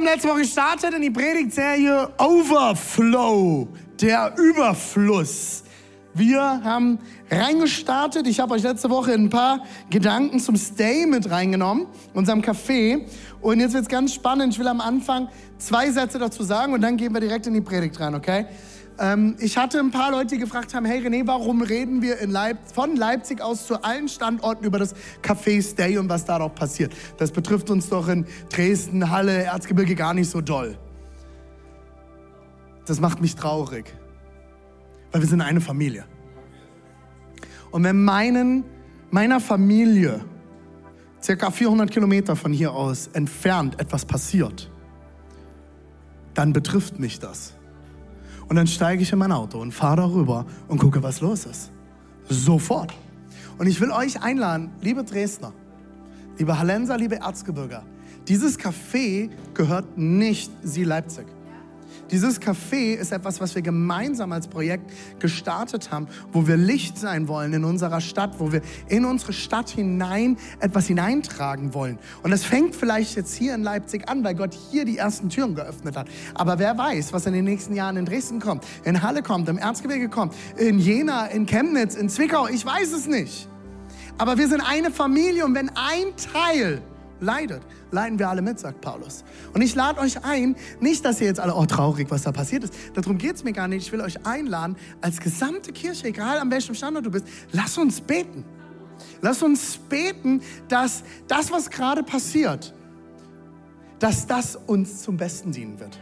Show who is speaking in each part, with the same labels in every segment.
Speaker 1: haben letzte Woche gestartet in die Predigtserie Overflow, der Überfluss. Wir haben reingestartet. Ich habe euch letzte Woche ein paar Gedanken zum Stay mit reingenommen, unserem Café. Und jetzt wird es ganz spannend. Ich will am Anfang zwei Sätze dazu sagen und dann gehen wir direkt in die Predigt rein, okay? Ähm, ich hatte ein paar Leute, die gefragt haben, hey René, warum reden wir Leip von Leipzig aus zu allen Standorten über das Café Stay und was da doch passiert? Das betrifft uns doch in Dresden, Halle, Erzgebirge gar nicht so doll. Das macht mich traurig, weil wir sind eine Familie. Und wenn meinen, meiner Familie circa 400 Kilometer von hier aus entfernt etwas passiert, dann betrifft mich das. Und dann steige ich in mein Auto und fahre darüber und gucke, was los ist. Sofort. Und ich will euch einladen, liebe Dresdner, liebe Hallenser, liebe Erzgebirger, dieses Café gehört nicht Sie Leipzig. Dieses Café ist etwas, was wir gemeinsam als Projekt gestartet haben, wo wir Licht sein wollen in unserer Stadt, wo wir in unsere Stadt hinein etwas hineintragen wollen. Und das fängt vielleicht jetzt hier in Leipzig an, weil Gott hier die ersten Türen geöffnet hat. Aber wer weiß, was in den nächsten Jahren in Dresden kommt, in Halle kommt, im Erzgebirge kommt, in Jena, in Chemnitz, in Zwickau, ich weiß es nicht. Aber wir sind eine Familie und wenn ein Teil leidet, leiden wir alle mit, sagt Paulus. Und ich lade euch ein, nicht, dass ihr jetzt alle, oh traurig, was da passiert ist. Darum geht es mir gar nicht. Ich will euch einladen, als gesamte Kirche, egal an welchem Standort du bist, lass uns beten. Lass uns beten, dass das, was gerade passiert, dass das uns zum Besten dienen wird.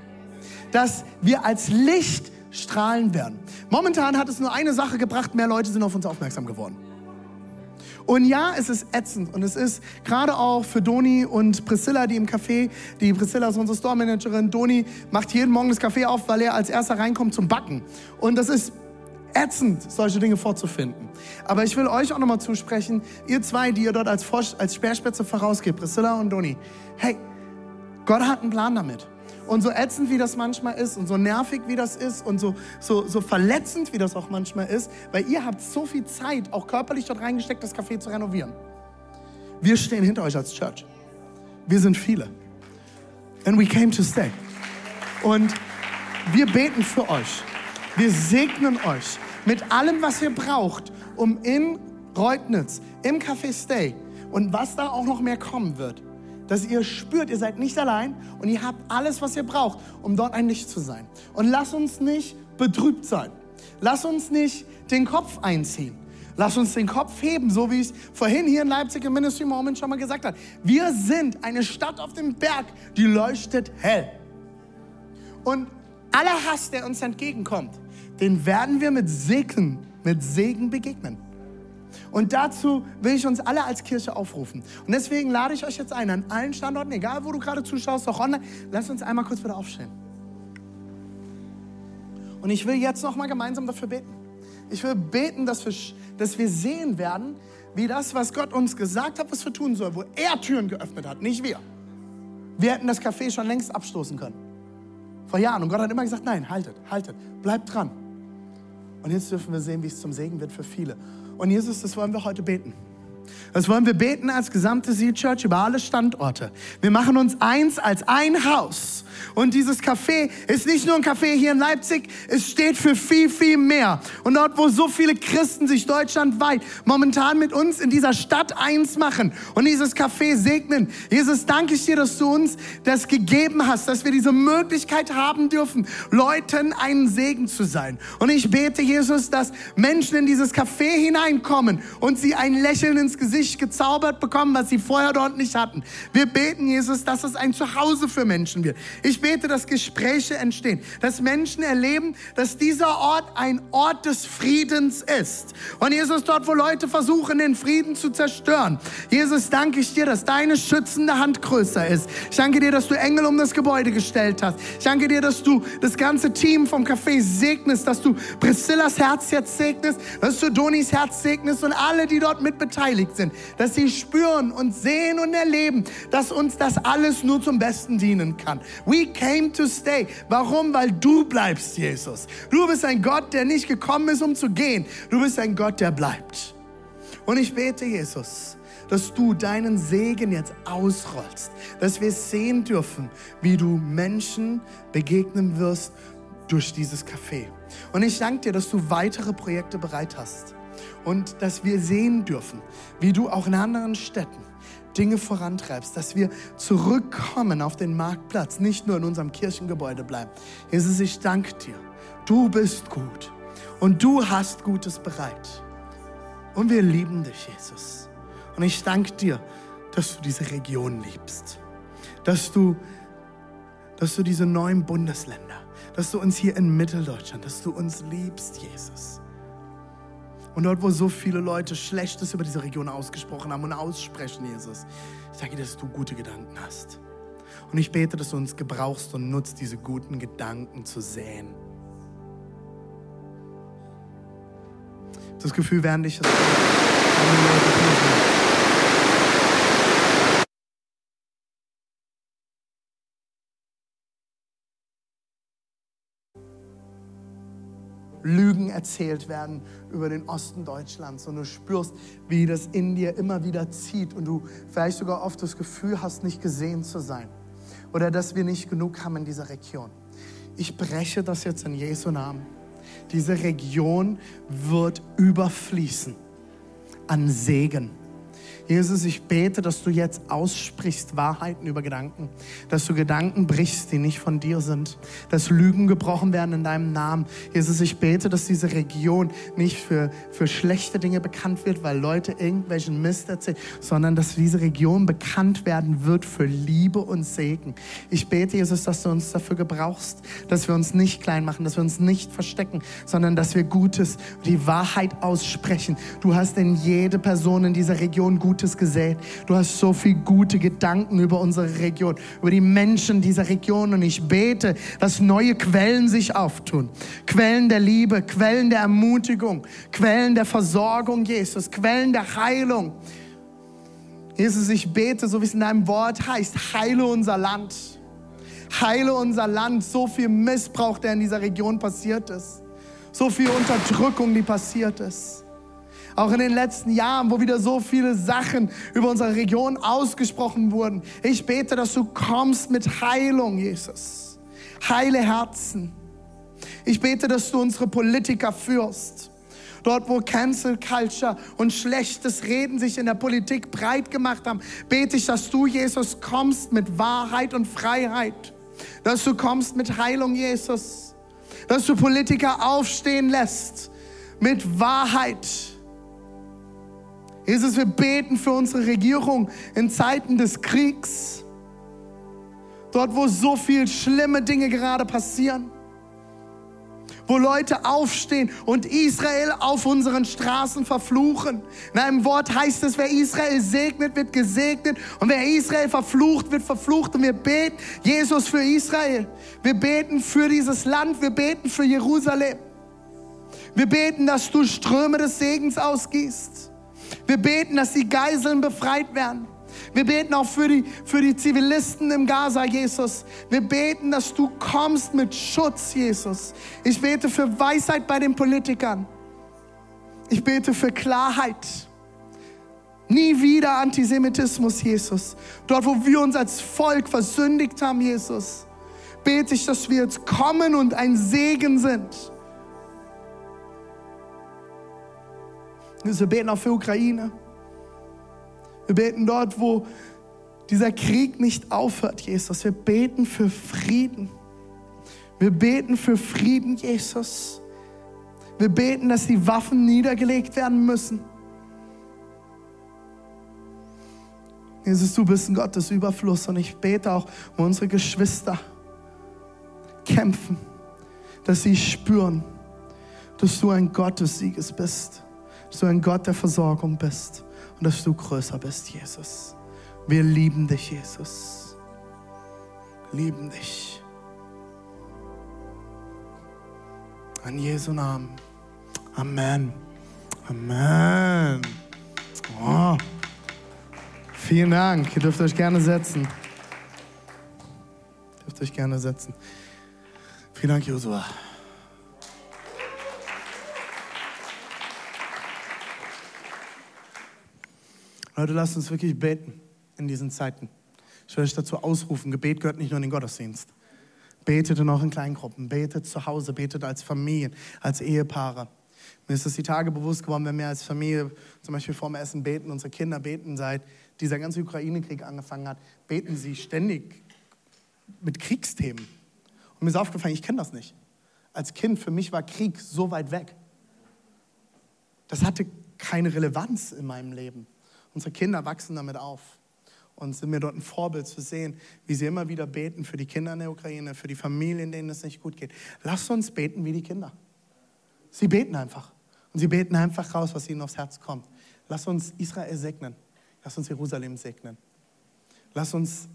Speaker 1: Dass wir als Licht strahlen werden. Momentan hat es nur eine Sache gebracht, mehr Leute sind auf uns aufmerksam geworden. Und ja, es ist ätzend und es ist gerade auch für Doni und Priscilla, die im Café, die Priscilla ist unsere Store-Managerin, Doni macht jeden Morgen das Café auf, weil er als erster reinkommt zum Backen. Und das ist ätzend, solche Dinge vorzufinden. Aber ich will euch auch nochmal zusprechen, ihr zwei, die ihr dort als, Vor als Speerspitze vorausgeht, Priscilla und Doni, hey, Gott hat einen Plan damit. Und so ätzend wie das manchmal ist und so nervig wie das ist und so, so, so verletzend wie das auch manchmal ist, weil ihr habt so viel Zeit, auch körperlich dort reingesteckt, das Café zu renovieren. Wir stehen hinter euch als Church. Wir sind viele. And we came to stay. Und wir beten für euch. Wir segnen euch mit allem, was ihr braucht, um in Reutnitz, im Café Stay und was da auch noch mehr kommen wird, dass ihr spürt, ihr seid nicht allein und ihr habt alles, was ihr braucht, um dort ein Licht zu sein. Und lasst uns nicht betrübt sein. Lasst uns nicht den Kopf einziehen. Lasst uns den Kopf heben, so wie ich es vorhin hier in Leipzig im Ministry Moment schon mal gesagt habe. Wir sind eine Stadt auf dem Berg, die leuchtet hell. Und aller Hass, der uns entgegenkommt, den werden wir mit Segen, mit Segen begegnen. Und dazu will ich uns alle als Kirche aufrufen. Und deswegen lade ich euch jetzt ein, an allen Standorten, egal wo du gerade zuschaust, auch online, lass uns einmal kurz wieder aufstehen. Und ich will jetzt noch mal gemeinsam dafür beten. Ich will beten, dass wir, dass wir sehen werden, wie das, was Gott uns gesagt hat, was wir tun sollen, wo er Türen geöffnet hat, nicht wir. Wir hätten das Café schon längst abstoßen können. Vor Jahren. Und Gott hat immer gesagt, nein, haltet, haltet, bleibt dran. Und jetzt dürfen wir sehen, wie es zum Segen wird für viele. Und Jesus, das wollen wir heute beten. Das wollen wir beten als gesamte Sea Church über alle Standorte. Wir machen uns eins als ein Haus. Und dieses Café ist nicht nur ein Café hier in Leipzig, es steht für viel, viel mehr. Und dort, wo so viele Christen sich deutschlandweit momentan mit uns in dieser Stadt eins machen und dieses Café segnen. Jesus, danke ich dir, dass du uns das gegeben hast, dass wir diese Möglichkeit haben dürfen, Leuten einen Segen zu sein. Und ich bete, Jesus, dass Menschen in dieses Café hineinkommen und sie ein Lächeln ins Gesicht gezaubert bekommen, was sie vorher dort nicht hatten. Wir beten, Jesus, dass es ein Zuhause für Menschen wird. Ich bete, dass Gespräche entstehen, dass Menschen erleben, dass dieser Ort ein Ort des Friedens ist. Und Jesus, dort, wo Leute versuchen, den Frieden zu zerstören. Jesus, danke ich dir, dass deine schützende Hand größer ist. Ich danke dir, dass du Engel um das Gebäude gestellt hast. Ich danke dir, dass du das ganze Team vom Café segnest, dass du Priscillas Herz jetzt segnest, dass du Donis Herz segnest und alle, die dort mit beteiligt sind, dass sie spüren und sehen und erleben, dass uns das alles nur zum Besten dienen kann. We came to stay. Warum? Weil du bleibst, Jesus. Du bist ein Gott, der nicht gekommen ist, um zu gehen. Du bist ein Gott, der bleibt. Und ich bete, Jesus, dass du deinen Segen jetzt ausrollst, dass wir sehen dürfen, wie du Menschen begegnen wirst durch dieses Café. Und ich danke dir, dass du weitere Projekte bereit hast und dass wir sehen dürfen, wie du auch in anderen Städten Dinge vorantreibst, dass wir zurückkommen auf den Marktplatz, nicht nur in unserem Kirchengebäude bleiben. Jesus, ich danke dir. Du bist gut und du hast Gutes bereit. Und wir lieben dich, Jesus. Und ich danke dir, dass du diese Region liebst, dass du, dass du diese neuen Bundesländer, dass du uns hier in Mitteldeutschland, dass du uns liebst, Jesus. Und dort, wo so viele Leute Schlechtes über diese Region ausgesprochen haben und aussprechen, Jesus, ich danke dir, dass du gute Gedanken hast. Und ich bete, dass du uns gebrauchst und nutzt, diese guten Gedanken zu säen. Das Gefühl, während ich das. Lügen erzählt werden über den Osten Deutschlands und du spürst, wie das in dir immer wieder zieht und du vielleicht sogar oft das Gefühl hast, nicht gesehen zu sein oder dass wir nicht genug haben in dieser Region. Ich breche das jetzt in Jesu Namen. Diese Region wird überfließen an Segen Jesus, ich bete, dass du jetzt aussprichst Wahrheiten über Gedanken, dass du Gedanken brichst, die nicht von dir sind, dass Lügen gebrochen werden in deinem Namen. Jesus, ich bete, dass diese Region nicht für, für schlechte Dinge bekannt wird, weil Leute irgendwelchen Mist erzählen, sondern dass diese Region bekannt werden wird für Liebe und Segen. Ich bete, Jesus, dass du uns dafür gebrauchst, dass wir uns nicht klein machen, dass wir uns nicht verstecken, sondern dass wir Gutes, die Wahrheit aussprechen. Du hast in jede Person in dieser Region gut Gutes gesät. Du hast so viel gute Gedanken über unsere Region, über die Menschen dieser Region. Und ich bete, dass neue Quellen sich auftun. Quellen der Liebe, Quellen der Ermutigung, Quellen der Versorgung, Jesus, Quellen der Heilung. Jesus, ich bete, so wie es in deinem Wort heißt, heile unser Land. Heile unser Land. So viel Missbrauch, der in dieser Region passiert ist. So viel Unterdrückung, die passiert ist. Auch in den letzten Jahren, wo wieder so viele Sachen über unsere Region ausgesprochen wurden. Ich bete, dass du kommst mit Heilung, Jesus. Heile Herzen. Ich bete, dass du unsere Politiker führst. Dort, wo Cancel Culture und schlechtes Reden sich in der Politik breit gemacht haben, bete ich, dass du, Jesus, kommst mit Wahrheit und Freiheit. Dass du kommst mit Heilung, Jesus. Dass du Politiker aufstehen lässt mit Wahrheit Jesus, wir beten für unsere Regierung in Zeiten des Kriegs. Dort, wo so viele schlimme Dinge gerade passieren. Wo Leute aufstehen und Israel auf unseren Straßen verfluchen. In einem Wort heißt es, wer Israel segnet, wird gesegnet. Und wer Israel verflucht, wird verflucht. Und wir beten, Jesus, für Israel. Wir beten für dieses Land. Wir beten für Jerusalem. Wir beten, dass du Ströme des Segens ausgießt. Wir beten, dass die Geiseln befreit werden. Wir beten auch für die, für die Zivilisten im Gaza, Jesus. Wir beten, dass du kommst mit Schutz, Jesus. Ich bete für Weisheit bei den Politikern. Ich bete für Klarheit. Nie wieder Antisemitismus, Jesus. Dort, wo wir uns als Volk versündigt haben, Jesus, bete ich, dass wir jetzt kommen und ein Segen sind. Wir beten auch für Ukraine. Wir beten dort, wo dieser Krieg nicht aufhört, Jesus. Wir beten für Frieden. Wir beten für Frieden, Jesus. Wir beten, dass die Waffen niedergelegt werden müssen. Jesus, du bist ein Gott des Überflusses und ich bete auch um unsere Geschwister, kämpfen, dass sie spüren, dass du ein Gott des Sieges bist, dass du ein Gott der Versorgung bist und dass du größer bist, Jesus. Wir lieben dich, Jesus. Lieben dich. In Jesu Namen. Amen. Amen. Oh. Vielen Dank. Ihr dürft euch gerne setzen. Ihr dürft euch gerne setzen. Vielen Dank, Josua. Leute, lasst uns wirklich beten in diesen Zeiten. Ich will euch dazu ausrufen, Gebet gehört nicht nur in den Gottesdienst. Betet in Kleingruppen, betet zu Hause, betet als Familien, als Ehepaare. Mir ist es die Tage bewusst geworden, wenn wir als Familie zum Beispiel vorm Essen beten, unsere Kinder beten, seit dieser ganze Ukraine-Krieg angefangen hat, beten sie ständig mit Kriegsthemen. Und mir ist aufgefallen, ich kenne das nicht. Als Kind, für mich war Krieg so weit weg. Das hatte keine Relevanz in meinem Leben. Unsere Kinder wachsen damit auf und sind mir dort ein Vorbild zu sehen, wie sie immer wieder beten für die Kinder in der Ukraine, für die Familien, denen es nicht gut geht. Lasst uns beten wie die Kinder. Sie beten einfach. Und sie beten einfach raus, was ihnen aufs Herz kommt. Lass uns Israel segnen. Lass uns Jerusalem segnen. Lass uns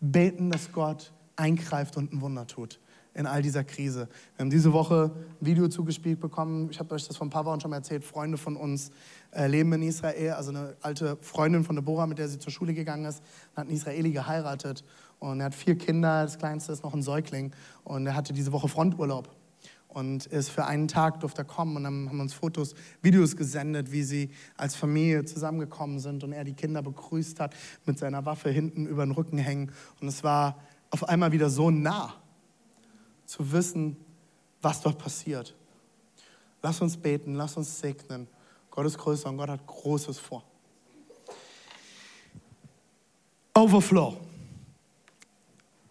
Speaker 1: beten, dass Gott eingreift und ein Wunder tut in all dieser Krise. Wir haben diese Woche ein Video zugespielt bekommen. Ich habe euch das vor ein paar Wochen schon mal erzählt. Freunde von uns leben in Israel. Also eine alte Freundin von Deborah, mit der sie zur Schule gegangen ist, hat einen Israeli geheiratet. Und er hat vier Kinder. Das kleinste ist noch ein Säugling. Und er hatte diese Woche Fronturlaub. Und ist für einen Tag durfte er kommen und dann haben uns Fotos, Videos gesendet, wie sie als Familie zusammengekommen sind und er die Kinder begrüßt hat mit seiner Waffe hinten über den Rücken hängen. Und es war auf einmal wieder so nah zu wissen, was dort passiert. Lass uns beten, lass uns segnen. Gott ist größer und Gott hat Großes vor. Overflow.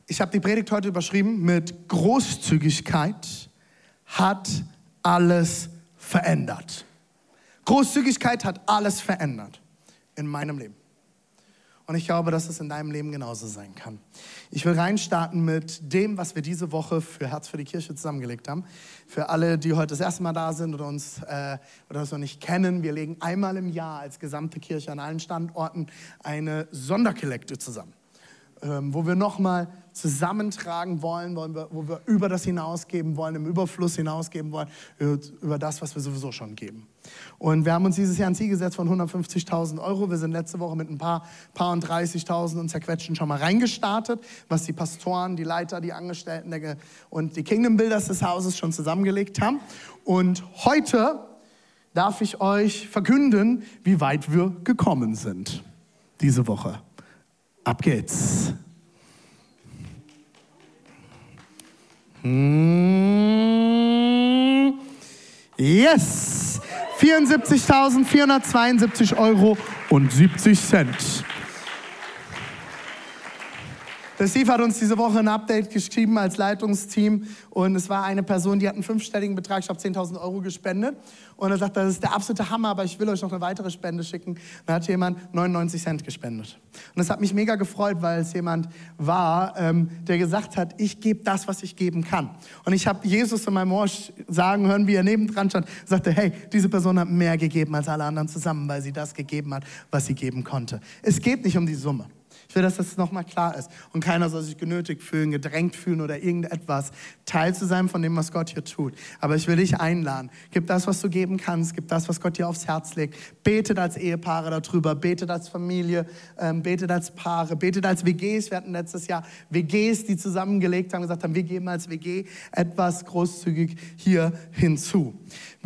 Speaker 1: Ich habe die Predigt heute überschrieben mit Großzügigkeit hat alles verändert. Großzügigkeit hat alles verändert in meinem Leben. Und ich glaube, dass es in deinem Leben genauso sein kann. Ich will reinstarten mit dem, was wir diese Woche für Herz für die Kirche zusammengelegt haben. Für alle, die heute das erste Mal da sind oder uns äh, oder uns noch nicht kennen, wir legen einmal im Jahr als gesamte Kirche an allen Standorten eine Sonderkollekte zusammen ähm, wo wir nochmal zusammentragen wollen, wollen wir, wo wir über das hinausgeben wollen, im Überfluss hinausgeben wollen, über das, was wir sowieso schon geben. Und wir haben uns dieses Jahr ein Ziel gesetzt von 150.000 Euro. Wir sind letzte Woche mit ein paar, paar und 30.000 und zerquetschen schon mal reingestartet, was die Pastoren, die Leiter, die Angestellten und die Kingdom Builders des Hauses schon zusammengelegt haben. Und heute darf ich euch verkünden, wie weit wir gekommen sind diese Woche. Ab geht's. Hm. Yes! 74.472 Euro und 70 Cent. Der Steve hat uns diese Woche ein Update geschrieben als Leitungsteam und es war eine Person, die hat einen fünfstelligen Betrag, ich glaube 10.000 Euro gespendet und er sagt, das ist der absolute Hammer, aber ich will euch noch eine weitere Spende schicken. Da hat jemand 99 Cent gespendet. Und das hat mich mega gefreut, weil es jemand war, ähm, der gesagt hat, ich gebe das, was ich geben kann. Und ich habe Jesus in meinem Ohr sagen hören, wie er nebendran stand, sagte, hey, diese Person hat mehr gegeben als alle anderen zusammen, weil sie das gegeben hat, was sie geben konnte. Es geht nicht um die Summe. Will, dass das nochmal klar ist. Und keiner soll sich genötigt fühlen, gedrängt fühlen oder irgendetwas, Teil zu sein von dem, was Gott hier tut. Aber ich will dich einladen. Gib das, was du geben kannst. Gib das, was Gott dir aufs Herz legt. Betet als Ehepaare darüber. Betet als Familie. Ähm, betet als Paare. Betet als WGs. Wir hatten letztes Jahr WGs, die zusammengelegt haben, gesagt haben, wir geben als WG etwas großzügig hier hinzu.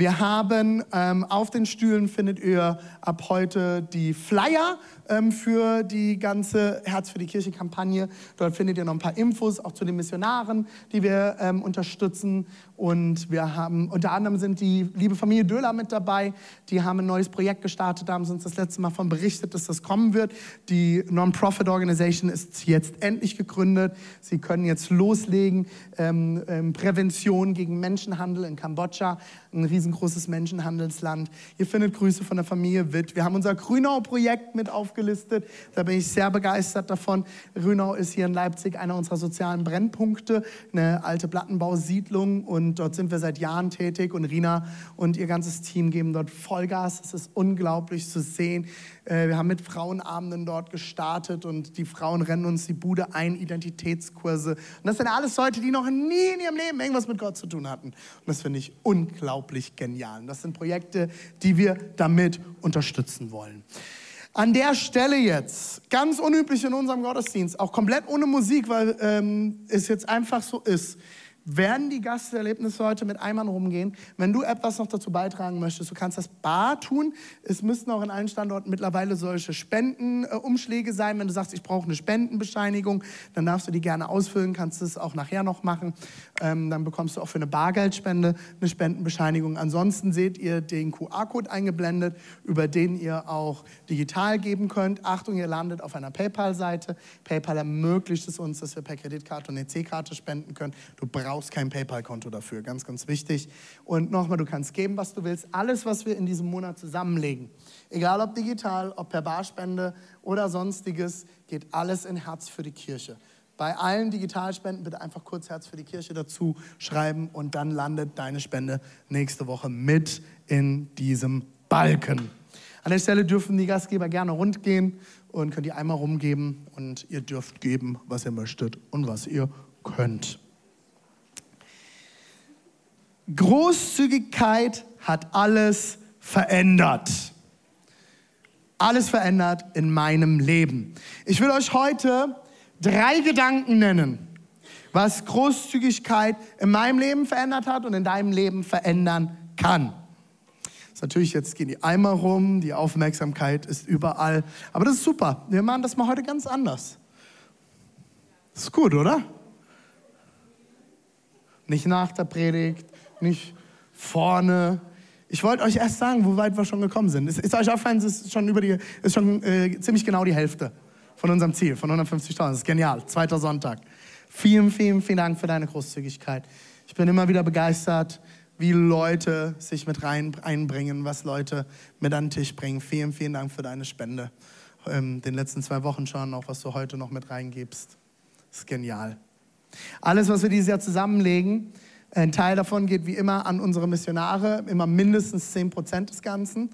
Speaker 1: Wir haben ähm, auf den Stühlen findet ihr ab heute die Flyer ähm, für die ganze Herz für die Kirche Kampagne. Dort findet ihr noch ein paar Infos auch zu den Missionaren, die wir ähm, unterstützen. Und wir haben unter anderem sind die liebe Familie Döhler mit dabei. Die haben ein neues Projekt gestartet, da haben sie uns das letzte Mal von berichtet, dass das kommen wird. Die Non-Profit Organization ist jetzt endlich gegründet. Sie können jetzt loslegen. Ähm, ähm, Prävention gegen Menschenhandel in Kambodscha, ein riesengroßes Menschenhandelsland. Ihr findet Grüße von der Familie Witt. Wir haben unser Grünau-Projekt mit aufgelistet. Da bin ich sehr begeistert davon. Rünau ist hier in Leipzig einer unserer sozialen Brennpunkte, eine alte Plattenbausiedlung und dort sind wir seit Jahren tätig und Rina und ihr ganzes Team geben dort Vollgas. Es ist unglaublich zu sehen. Äh, wir haben mit Frauenabenden dort gestartet und die Frauen rennen uns die Bude ein, Identitätskurse. Und das sind alles Leute, die noch nie in ihrem Leben irgendwas mit Gott zu tun hatten. Und das finde ich unglaublich genial. Und das sind Projekte, die wir damit unterstützen wollen. An der Stelle jetzt, ganz unüblich in unserem Gottesdienst, auch komplett ohne Musik, weil ähm, es jetzt einfach so ist, werden die Gasterlebnisse heute mit Eimern rumgehen. Wenn du etwas noch dazu beitragen möchtest, du kannst das bar tun. Es müssten auch in allen Standorten mittlerweile solche Spendenumschläge sein. Wenn du sagst, ich brauche eine Spendenbescheinigung, dann darfst du die gerne ausfüllen, kannst es auch nachher noch machen. Ähm, dann bekommst du auch für eine Bargeldspende eine Spendenbescheinigung. Ansonsten seht ihr den QR-Code eingeblendet, über den ihr auch digital geben könnt. Achtung, ihr landet auf einer PayPal-Seite. PayPal ermöglicht es uns, dass wir per Kreditkarte und EC-Karte spenden können. Du brauchst brauchst kein PayPal-Konto dafür, ganz, ganz wichtig. Und nochmal, du kannst geben, was du willst. Alles, was wir in diesem Monat zusammenlegen, egal ob digital, ob per Barspende oder sonstiges, geht alles in Herz für die Kirche. Bei allen Digitalspenden bitte einfach kurz Herz für die Kirche dazu schreiben und dann landet deine Spende nächste Woche mit in diesem Balken. An der Stelle dürfen die Gastgeber gerne rund gehen und könnt ihr einmal rumgeben und ihr dürft geben, was ihr möchtet und was ihr könnt. Großzügigkeit hat alles verändert. Alles verändert in meinem Leben. Ich will euch heute drei Gedanken nennen, was Großzügigkeit in meinem Leben verändert hat und in deinem Leben verändern kann. Natürlich, jetzt gehen die Eimer rum, die Aufmerksamkeit ist überall. Aber das ist super. Wir machen das mal heute ganz anders. Ist gut, oder? Nicht nach der Predigt, nicht vorne. Ich wollte euch erst sagen, wo weit wir schon gekommen sind. Ist, ist euch aufgefallen, es ist schon, über die, ist schon äh, ziemlich genau die Hälfte von unserem Ziel, von 150.000. Das ist genial. Zweiter Sonntag. Vielen, vielen, vielen Dank für deine Großzügigkeit. Ich bin immer wieder begeistert, wie Leute sich mit rein einbringen, was Leute mit an den Tisch bringen. Vielen, vielen Dank für deine Spende. Ähm, den letzten zwei Wochen schon, auch was du heute noch mit reingibst. Das ist genial. Alles, was wir dieses Jahr zusammenlegen, ein Teil davon geht wie immer an unsere Missionare, immer mindestens 10 Prozent des Ganzen.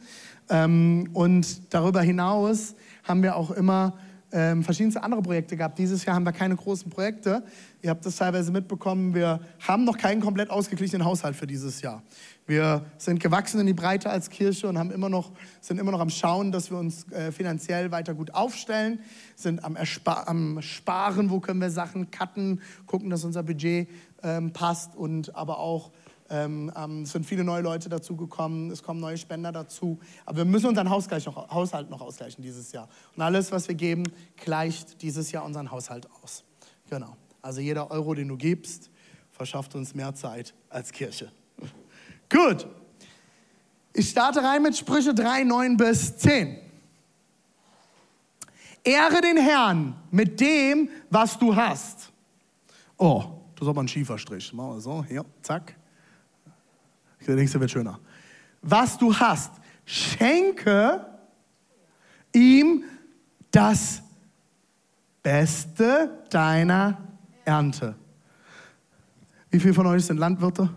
Speaker 1: Ähm, und darüber hinaus haben wir auch immer ähm, verschiedenste andere Projekte gehabt. Dieses Jahr haben wir keine großen Projekte. Ihr habt das teilweise mitbekommen. Wir haben noch keinen komplett ausgeglichenen Haushalt für dieses Jahr. Wir sind gewachsen in die Breite als Kirche und haben immer noch, sind immer noch am Schauen, dass wir uns äh, finanziell weiter gut aufstellen, sind am, am Sparen, wo können wir Sachen cutten, gucken, dass unser Budget ähm, passt und aber auch ähm, ähm, es sind viele neue Leute dazugekommen, es kommen neue Spender dazu. Aber wir müssen unseren Haushalt noch, Haushalt noch ausgleichen dieses Jahr. Und alles, was wir geben, gleicht dieses Jahr unseren Haushalt aus. Genau. Also jeder Euro, den du gibst, verschafft uns mehr Zeit als Kirche. Gut. Ich starte rein mit Sprüche 3, 9 bis 10. Ehre den Herrn mit dem, was du hast. Oh, das ist aber ein schiefer Strich. Machen wir so, hier, zack. Der nächste wird schöner. Was du hast, schenke ihm das Beste deiner Ernte. Wie viele von euch sind Landwirte?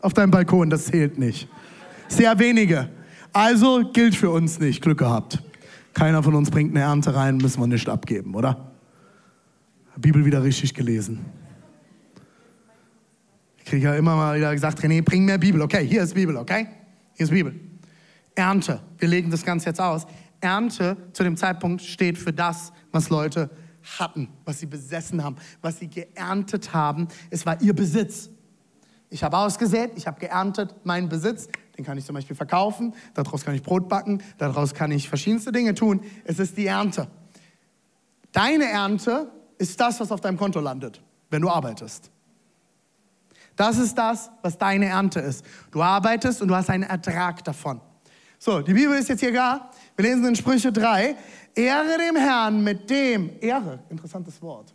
Speaker 1: Auf deinem Balkon, das zählt nicht. Sehr wenige. Also gilt für uns nicht. Glück gehabt. Keiner von uns bringt eine Ernte rein, müssen wir nicht abgeben, oder? Bibel wieder richtig gelesen. Kriege ja immer mal wieder gesagt, René, bring mehr Bibel. Okay, hier ist Bibel, okay? Hier ist Bibel. Ernte. Wir legen das Ganze jetzt aus. Ernte zu dem Zeitpunkt steht für das, was Leute hatten, was sie besessen haben, was sie geerntet haben. Es war ihr Besitz. Ich habe ausgesät, ich habe geerntet, meinen Besitz, den kann ich zum Beispiel verkaufen, daraus kann ich Brot backen, daraus kann ich verschiedenste Dinge tun. Es ist die Ernte. Deine Ernte ist das, was auf deinem Konto landet, wenn du arbeitest. Das ist das, was deine Ernte ist. Du arbeitest und du hast einen Ertrag davon. So, die Bibel ist jetzt hier gar. Wir lesen in Sprüche 3. Ehre dem Herrn mit dem, Ehre, interessantes Wort.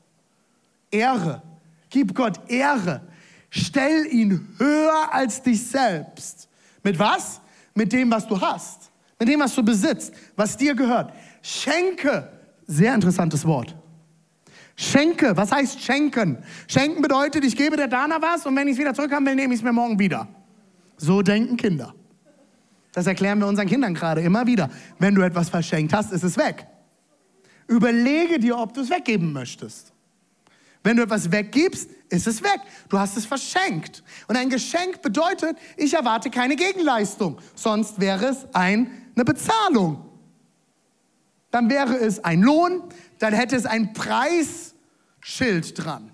Speaker 1: Ehre. Gib Gott Ehre. Stell ihn höher als dich selbst. Mit was? Mit dem, was du hast. Mit dem, was du besitzt, was dir gehört. Schenke Sehr interessantes Wort. Schenke, was heißt schenken? Schenken bedeutet, ich gebe der Dana was und wenn ich es wieder zurückhaben will, nehme ich es mir morgen wieder. So denken Kinder. Das erklären wir unseren Kindern gerade immer wieder. Wenn du etwas verschenkt hast, ist es weg. Überlege dir, ob du es weggeben möchtest. Wenn du etwas weggibst, ist es weg. Du hast es verschenkt. Und ein Geschenk bedeutet, ich erwarte keine Gegenleistung. Sonst wäre es ein, eine Bezahlung. Dann wäre es ein Lohn, dann hätte es ein Preisschild dran.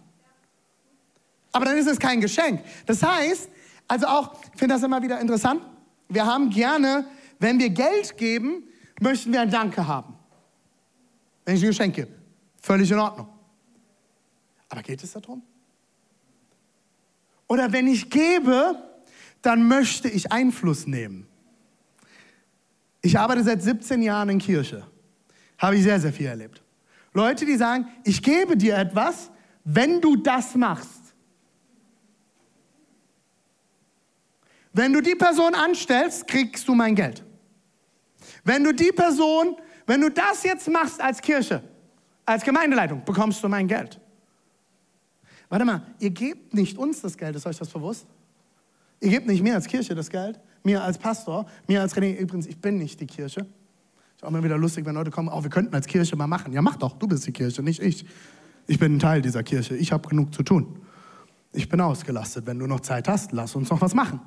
Speaker 1: Aber dann ist es kein Geschenk. Das heißt, also auch, ich finde das immer wieder interessant, wir haben gerne, wenn wir Geld geben, möchten wir ein Danke haben. Wenn ich ein Geschenk gebe. Völlig in Ordnung. Aber geht es darum? Oder wenn ich gebe, dann möchte ich Einfluss nehmen. Ich arbeite seit 17 Jahren in Kirche. Habe ich sehr, sehr viel erlebt. Leute, die sagen, ich gebe dir etwas, wenn du das machst. Wenn du die Person anstellst, kriegst du mein Geld. Wenn du die Person, wenn du das jetzt machst als Kirche, als Gemeindeleitung, bekommst du mein Geld. Warte mal, ihr gebt nicht uns das Geld, ist euch das bewusst? Ihr gebt nicht mir als Kirche das Geld, mir als Pastor, mir als René. Übrigens, ich bin nicht die Kirche. Ist auch immer wieder lustig, wenn Leute kommen, oh, wir könnten als Kirche mal machen. Ja, mach doch, du bist die Kirche, nicht ich. Ich bin ein Teil dieser Kirche. Ich habe genug zu tun. Ich bin ausgelastet. Wenn du noch Zeit hast, lass uns noch was machen.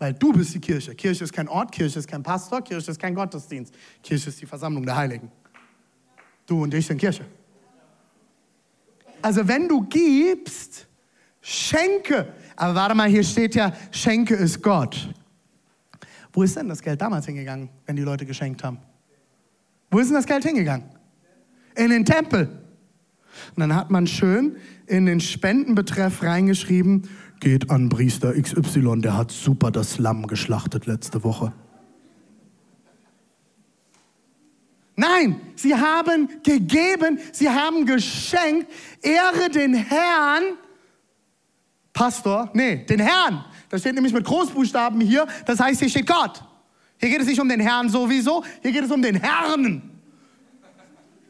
Speaker 1: Weil du bist die Kirche. Kirche ist kein Ort, Kirche ist kein Pastor, Kirche ist kein Gottesdienst. Kirche ist die Versammlung der Heiligen. Du und ich sind Kirche. Also wenn du gibst, schenke. Aber warte mal, hier steht ja, schenke ist Gott. Wo ist denn das Geld damals hingegangen, wenn die Leute geschenkt haben? Wo ist denn das Geld hingegangen? In den Tempel. Und dann hat man schön in den Spendenbetreff reingeschrieben, geht an Priester XY, der hat super das Lamm geschlachtet letzte Woche. Nein, sie haben gegeben, sie haben geschenkt. Ehre den Herrn, Pastor, nee, den Herrn. Das steht nämlich mit Großbuchstaben hier. Das heißt, hier steht Gott. Hier geht es nicht um den Herrn sowieso, hier geht es um den Herrn.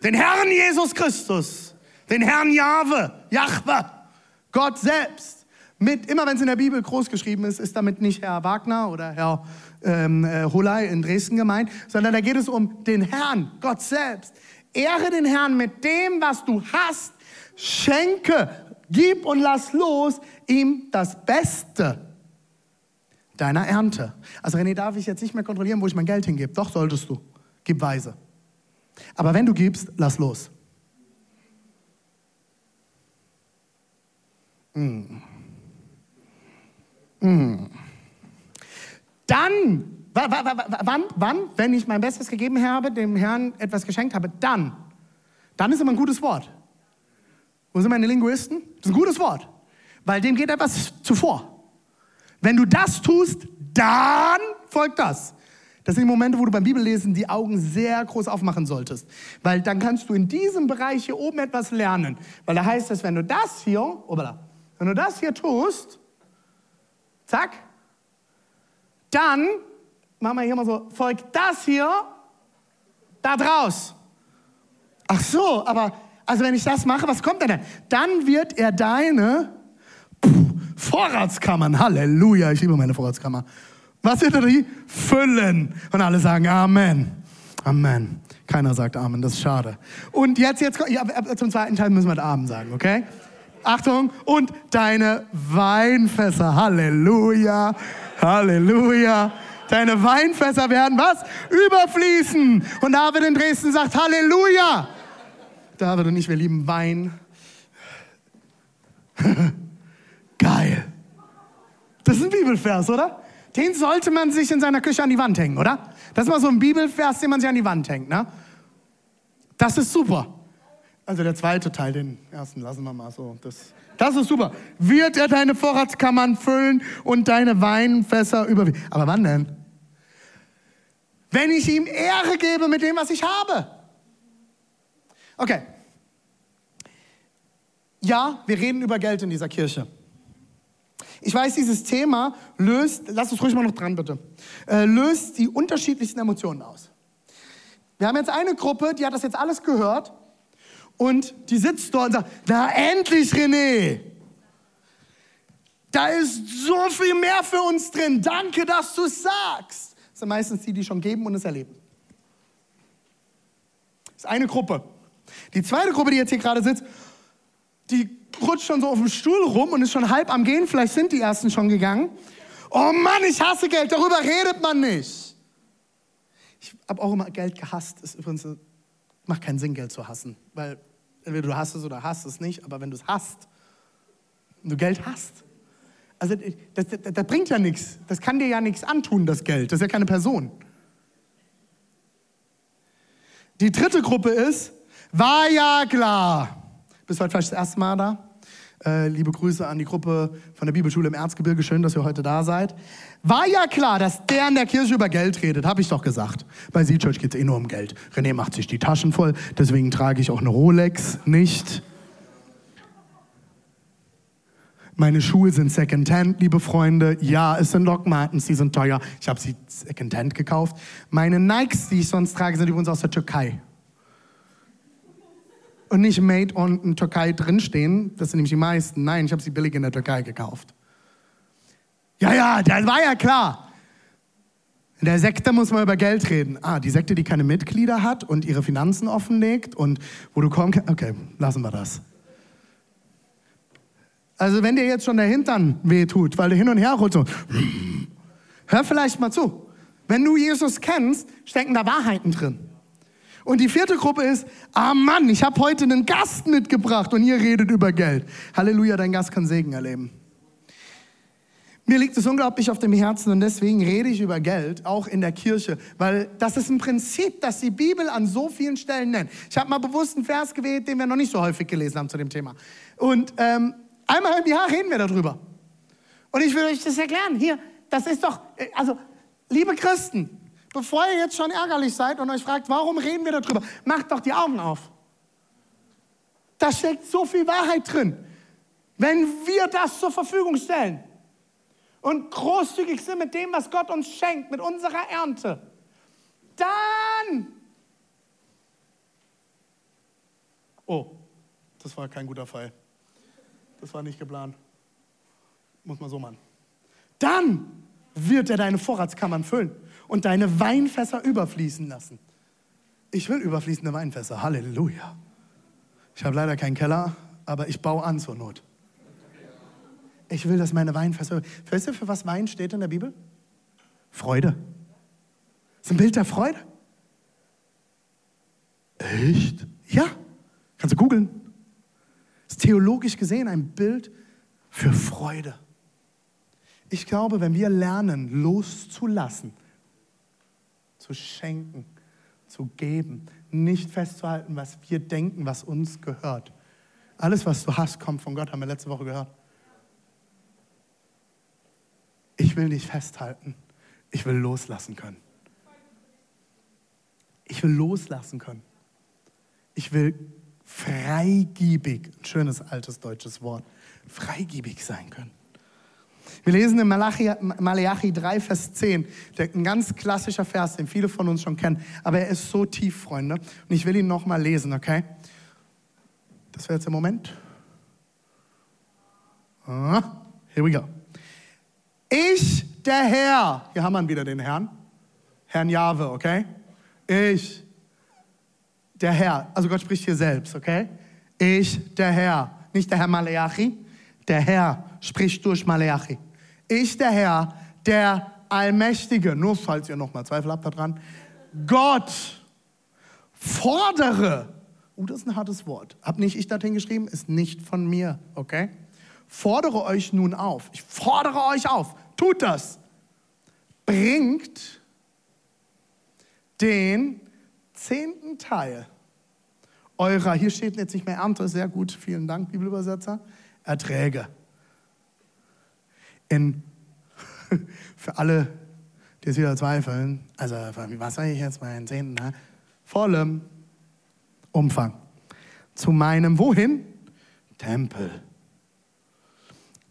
Speaker 1: Den Herrn Jesus Christus. Den Herrn Jahwe, Jahwe, Gott selbst. Mit, immer wenn es in der Bibel groß geschrieben ist, ist damit nicht Herr Wagner oder Herr ähm, äh, Holei in Dresden gemeint, sondern da geht es um den Herrn, Gott selbst. Ehre den Herrn mit dem, was du hast. Schenke, gib und lass los ihm das Beste deiner Ernte. Also René, darf ich jetzt nicht mehr kontrollieren, wo ich mein Geld hingebe? Doch, solltest du. Gib weise. Aber wenn du gibst, lass los. Mm. Mm. Dann, wann, wann, wenn ich mein Bestes gegeben habe, dem Herrn etwas geschenkt habe, dann, dann ist immer ein gutes Wort. Wo sind meine Linguisten? Das ist ein gutes Wort, weil dem geht etwas zuvor. Wenn du das tust, dann folgt das. Das sind die Momente, wo du beim Bibellesen die Augen sehr groß aufmachen solltest. Weil dann kannst du in diesem Bereich hier oben etwas lernen. Weil da heißt es, wenn du das hier, obala, wenn du das hier tust, zack, dann, machen wir hier mal so, folgt das hier da draus. Ach so, aber also wenn ich das mache, was kommt denn dann? Dann wird er deine Vorratskammern, Halleluja, ich liebe meine Vorratskammer. Was wird er die? Füllen. Und alle sagen Amen. Amen. Keiner sagt Amen, das ist schade. Und jetzt, jetzt, ja, zum zweiten Teil müssen wir Amen sagen, okay? Achtung, und deine Weinfässer, Halleluja. Halleluja. Deine Weinfässer werden was? Überfließen. Und David in Dresden sagt Halleluja. David und ich, wir lieben Wein. Geil. Das ist ein Bibelvers, oder? Den sollte man sich in seiner Küche an die Wand hängen, oder? Das ist mal so ein Bibelvers, den man sich an die Wand hängt, ne? Das ist super. Also der zweite Teil, den ersten lassen wir mal so. Das das ist super. Wird er deine Vorratskammern füllen und deine Weinfässer überwiegen. Aber wann denn? Wenn ich ihm Ehre gebe mit dem, was ich habe. Okay. Ja, wir reden über Geld in dieser Kirche. Ich weiß, dieses Thema löst, lass uns ruhig mal noch dran bitte, äh, löst die unterschiedlichsten Emotionen aus. Wir haben jetzt eine Gruppe, die hat das jetzt alles gehört und die sitzt dort und sagt, na endlich René, da ist so viel mehr für uns drin. Danke, dass du es sagst. Das sind meistens die, die schon geben und es erleben. Das ist eine Gruppe. Die zweite Gruppe, die jetzt hier gerade sitzt, die rutscht schon so auf dem Stuhl rum und ist schon halb am Gehen. Vielleicht sind die ersten schon gegangen. Oh Mann, ich hasse Geld. Darüber redet man nicht. Ich habe auch immer Geld gehasst. Ist übrigens macht keinen Sinn, Geld zu hassen, weil entweder du hast es oder hast es nicht. Aber wenn du es hast, du Geld hast, also das, das, das bringt ja nichts. Das kann dir ja nichts antun, das Geld. Das ist ja keine Person. Die dritte Gruppe ist, war ja klar. Bist heute vielleicht das erste Mal da? Äh, liebe Grüße an die Gruppe von der Bibelschule im Erzgebirge. Schön, dass ihr heute da seid. War ja klar, dass der in der Kirche über Geld redet, habe ich doch gesagt. Bei Sea Church geht es eh nur um Geld. René macht sich die Taschen voll, deswegen trage ich auch eine Rolex nicht. Meine Schuhe sind Secondhand, liebe Freunde. Ja, es sind Doc Martens, die sind teuer. Ich habe sie Secondhand gekauft. Meine Nikes, die ich sonst trage, sind übrigens aus der Türkei und nicht Made on in Türkei drinstehen. Das sind nämlich die meisten. Nein, ich habe sie billig in der Türkei gekauft. Ja, ja, das war ja klar. In der Sekte muss man über Geld reden. Ah, die Sekte, die keine Mitglieder hat und ihre Finanzen offenlegt und wo du kommen kannst. Okay, lassen wir das. Also, wenn dir jetzt schon der Hintern wehtut, weil du hin und her rutscht, so, hör vielleicht mal zu. Wenn du Jesus kennst, stecken da Wahrheiten drin. Und die vierte Gruppe ist, ah Mann, ich habe heute einen Gast mitgebracht und ihr redet über Geld. Halleluja, dein Gast kann Segen erleben. Mir liegt es unglaublich auf dem Herzen und deswegen rede ich über Geld, auch in der Kirche, weil das ist ein Prinzip, das die Bibel an so vielen Stellen nennt. Ich habe mal bewusst einen Vers gewählt, den wir noch nicht so häufig gelesen haben zu dem Thema. Und ähm, einmal im Jahr reden wir darüber. Und ich will euch das erklären. Hier, das ist doch, äh, also, liebe Christen, bevor ihr jetzt schon ärgerlich seid und euch fragt, warum reden wir darüber, macht doch die Augen auf. Da steckt so viel Wahrheit drin. Wenn wir das zur Verfügung stellen und großzügig sind mit dem, was Gott uns schenkt, mit unserer Ernte, dann... Oh, das war kein guter Fall. Das war nicht geplant. Muss man so machen. Dann wird er deine Vorratskammern füllen und deine Weinfässer überfließen lassen. Ich will überfließende Weinfässer. Halleluja. Ich habe leider keinen Keller, aber ich baue an zur Not. Ich will, dass meine Weinfässer. Weißt du, für was Wein steht in der Bibel? Freude. Das ist ein Bild der Freude. Echt? Ja. Kannst du googeln. Ist theologisch gesehen ein Bild für Freude. Ich glaube, wenn wir lernen, loszulassen, zu schenken, zu geben, nicht festzuhalten, was wir denken, was uns gehört. Alles, was du hast, kommt von Gott, haben wir letzte Woche gehört. Ich will nicht festhalten, ich will loslassen können. Ich will loslassen können. Ich will freigiebig, ein schönes altes deutsches Wort, freigiebig sein können. Wir lesen in Malachi, Malachi 3, Vers 10, ein ganz klassischer Vers, den viele von uns schon kennen, aber er ist so tief, Freunde. Und ich will ihn nochmal lesen, okay? Das wäre jetzt der Moment. Ah, here we go. Ich, der Herr, hier haben wir wieder den Herrn, Herrn Jahwe, okay? Ich, der Herr, also Gott spricht hier selbst, okay? Ich, der Herr, nicht der Herr Malachi, der Herr spricht durch Malachi. Ich, der Herr, der Allmächtige, nur falls ihr nochmal Zweifel habt daran, Gott fordere, uh, das ist ein hartes Wort, hab nicht ich dorthin geschrieben, ist nicht von mir, okay? Fordere euch nun auf, ich fordere euch auf, tut das, bringt den zehnten Teil eurer, hier steht jetzt nicht mehr Ernte, sehr gut, vielen Dank, Bibelübersetzer, Erträge in, für alle, die es wieder zweifeln, also was sage ich jetzt meinen Zehnten, ne? vollem Umfang. Zu meinem wohin? Tempel.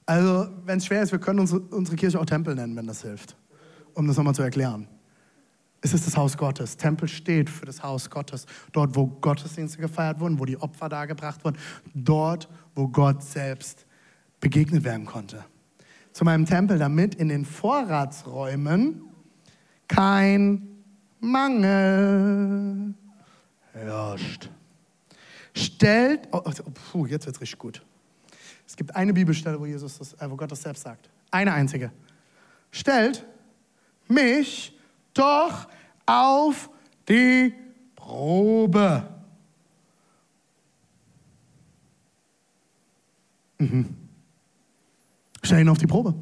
Speaker 1: Also, wenn es schwer ist, wir können unsere, unsere Kirche auch Tempel nennen, wenn das hilft. Um das nochmal zu erklären. Es ist das Haus Gottes. Tempel steht für das Haus Gottes. Dort, wo Gottesdienste gefeiert wurden, wo die Opfer dargebracht wurden. Dort, wo Gott selbst begegnet werden konnte. Zu meinem Tempel, damit in den Vorratsräumen kein Mangel herrscht. Stellt, oh, oh, puh, jetzt wird es richtig gut. Es gibt eine Bibelstelle, wo, Jesus das, äh, wo Gott das selbst sagt. Eine einzige. Stellt mich doch auf die Probe. Mhm. Stell ihn auf die Probe.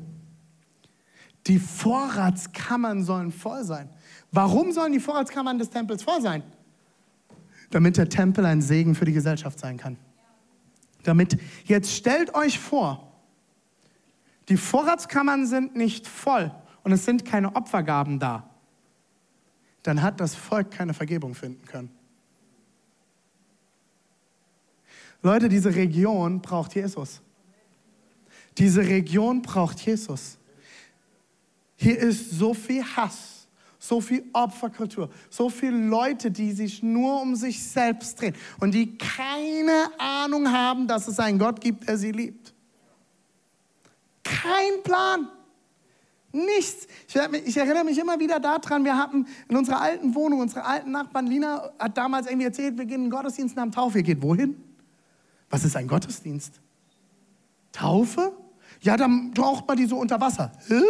Speaker 1: Die Vorratskammern sollen voll sein. Warum sollen die Vorratskammern des Tempels voll sein? Damit der Tempel ein Segen für die Gesellschaft sein kann. Damit, jetzt stellt euch vor, die Vorratskammern sind nicht voll und es sind keine Opfergaben da. Dann hat das Volk keine Vergebung finden können. Leute, diese Region braucht Jesus. Diese Region braucht Jesus. Hier ist so viel Hass, so viel Opferkultur, so viele Leute, die sich nur um sich selbst drehen und die keine Ahnung haben, dass es einen Gott gibt, der sie liebt. Kein Plan. Nichts. Ich, ich, erinnere mich immer wieder daran, wir hatten in unserer alten Wohnung, unsere alten Nachbarn, Lina hat damals irgendwie erzählt, wir gehen in den Gottesdienst nach dem Taufe. Ihr geht wohin? Was ist ein Gottesdienst? Taufe? Ja, dann taucht man die so unter Wasser. Hä?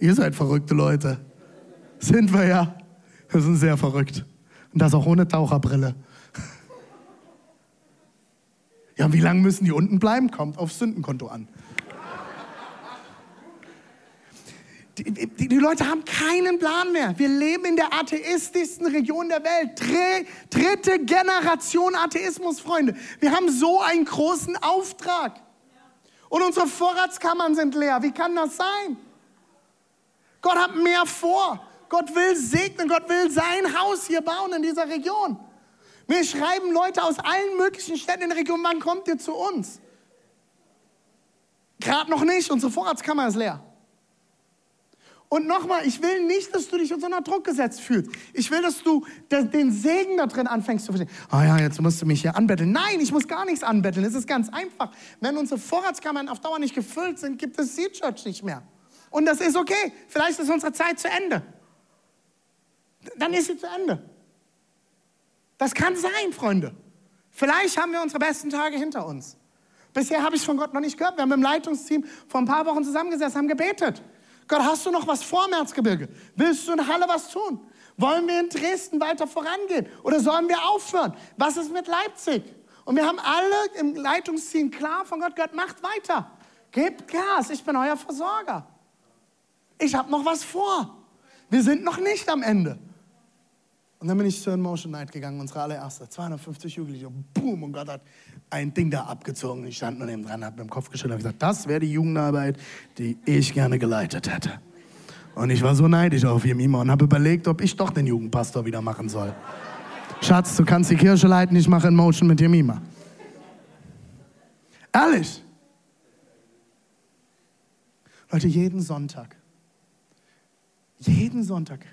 Speaker 1: Ihr seid verrückte Leute. Sind wir ja. Wir sind sehr verrückt. Und das auch ohne Taucherbrille. Ja, wie lange müssen die unten bleiben? Kommt aufs Sündenkonto an. Die, die, die, Leute haben keinen Plan mehr. Wir leben in der atheistischsten Region der Welt. dritte Generation Atheismus, Freunde. Wir haben so einen großen Auftrag. Und unsere Vorratskammern sind leer. Wie kann das sein? Gott hat mehr vor. Gott will segnen. Gott will sein Haus hier bauen in dieser Region. Mir schreiben Leute aus allen möglichen Städten in der Region, wann kommt ihr zu uns? Gerade noch nicht. Unsere Vorratskammer ist leer. Und nochmal, ich will nicht, dass du dich unter Druck gesetzt fühlst. Ich will, dass du den Segen da drin anfängst zu verstehen. Ah oh ja, jetzt musst du mich hier anbetteln. Nein, ich muss gar nichts anbetteln. Es ist ganz einfach. Wenn unsere Vorratskammern auf Dauer nicht gefüllt sind, gibt es Seed Church nicht mehr. Und das ist okay. Vielleicht ist unsere Zeit zu Ende. Dann ist sie zu Ende. Das kann sein, Freunde. Vielleicht haben wir unsere besten Tage hinter uns. Bisher habe ich von Gott noch nicht gehört. Wir haben im Leitungsteam vor ein paar Wochen zusammengesessen, haben gebetet. Gott, hast du noch was vor im? Willst du in Halle was tun? Wollen wir in Dresden weiter vorangehen oder sollen wir aufhören? Was ist mit Leipzig? Und wir haben alle im Leitungsteam klar von Gott Gott, macht weiter. Gebt Gas, ich bin euer Versorger. Ich habe noch was vor. Wir sind noch nicht am Ende. Und dann bin ich zur Motion Night gegangen, unsere allererste. 250 Jugendliche. Boom, und Gott hat ein Ding da abgezogen. Ich stand nur neben dran, habe mit dem Kopf geschüttelt und gesagt, das wäre die Jugendarbeit, die ich gerne geleitet hätte. Und ich war so neidisch auf Jemima und habe überlegt, ob ich doch den Jugendpastor wieder machen soll. Schatz, du kannst die Kirche leiten, ich mache in Motion mit Jemima. Ehrlich. Leute, jeden Sonntag, jeden Sonntag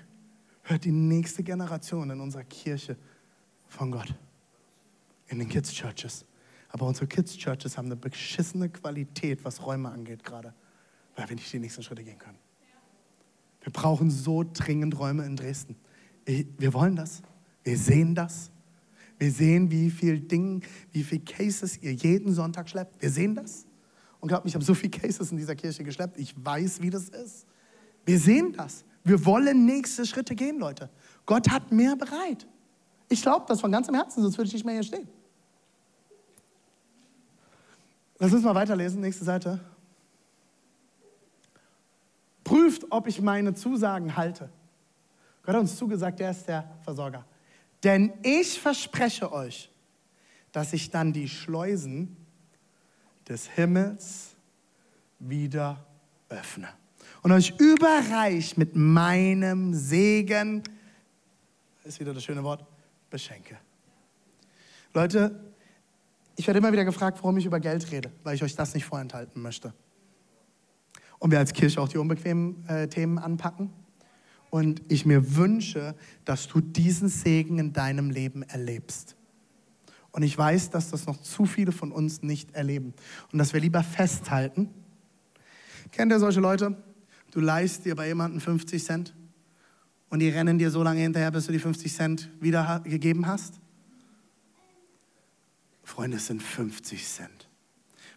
Speaker 1: hört die nächste Generation in unserer Kirche von Gott. In den Kids Churches. Aber unsere Kids Churches haben eine beschissene Qualität, was Räume angeht gerade, weil wir nicht die nächsten Schritte gehen können. Wir brauchen so dringend Räume in Dresden. Wir wollen das. Wir sehen das. Wir sehen, wie viel Dinge, wie viel Cases ihr jeden Sonntag schleppt. Wir sehen das. Und glaubt mir, ich habe so viele Cases in dieser Kirche geschleppt. Ich weiß, wie das ist. Wir sehen das. Wir wollen nächste Schritte gehen, Leute. Gott hat mehr bereit. Ich glaube das von ganzem Herzen, sonst würde ich nicht mehr hier stehen. Lass uns mal weiterlesen, nächste Seite. Prüft, ob ich meine Zusagen halte. Gott hat uns zugesagt, er ist der Versorger. Denn ich verspreche euch, dass ich dann die Schleusen des Himmels wieder öffne und euch überreich mit meinem Segen, ist wieder das schöne Wort, beschenke. Leute, ich werde immer wieder gefragt, warum ich über Geld rede, weil ich euch das nicht vorenthalten möchte. Und wir als Kirche auch die unbequemen äh, Themen anpacken. Und ich mir wünsche, dass du diesen Segen in deinem Leben erlebst. Und ich weiß, dass das noch zu viele von uns nicht erleben. Und dass wir lieber festhalten. Kennt ihr solche Leute? Du leihst dir bei jemandem 50 Cent und die rennen dir so lange hinterher, bis du die 50 Cent wieder gegeben hast? Freunde, es sind 50 Cent.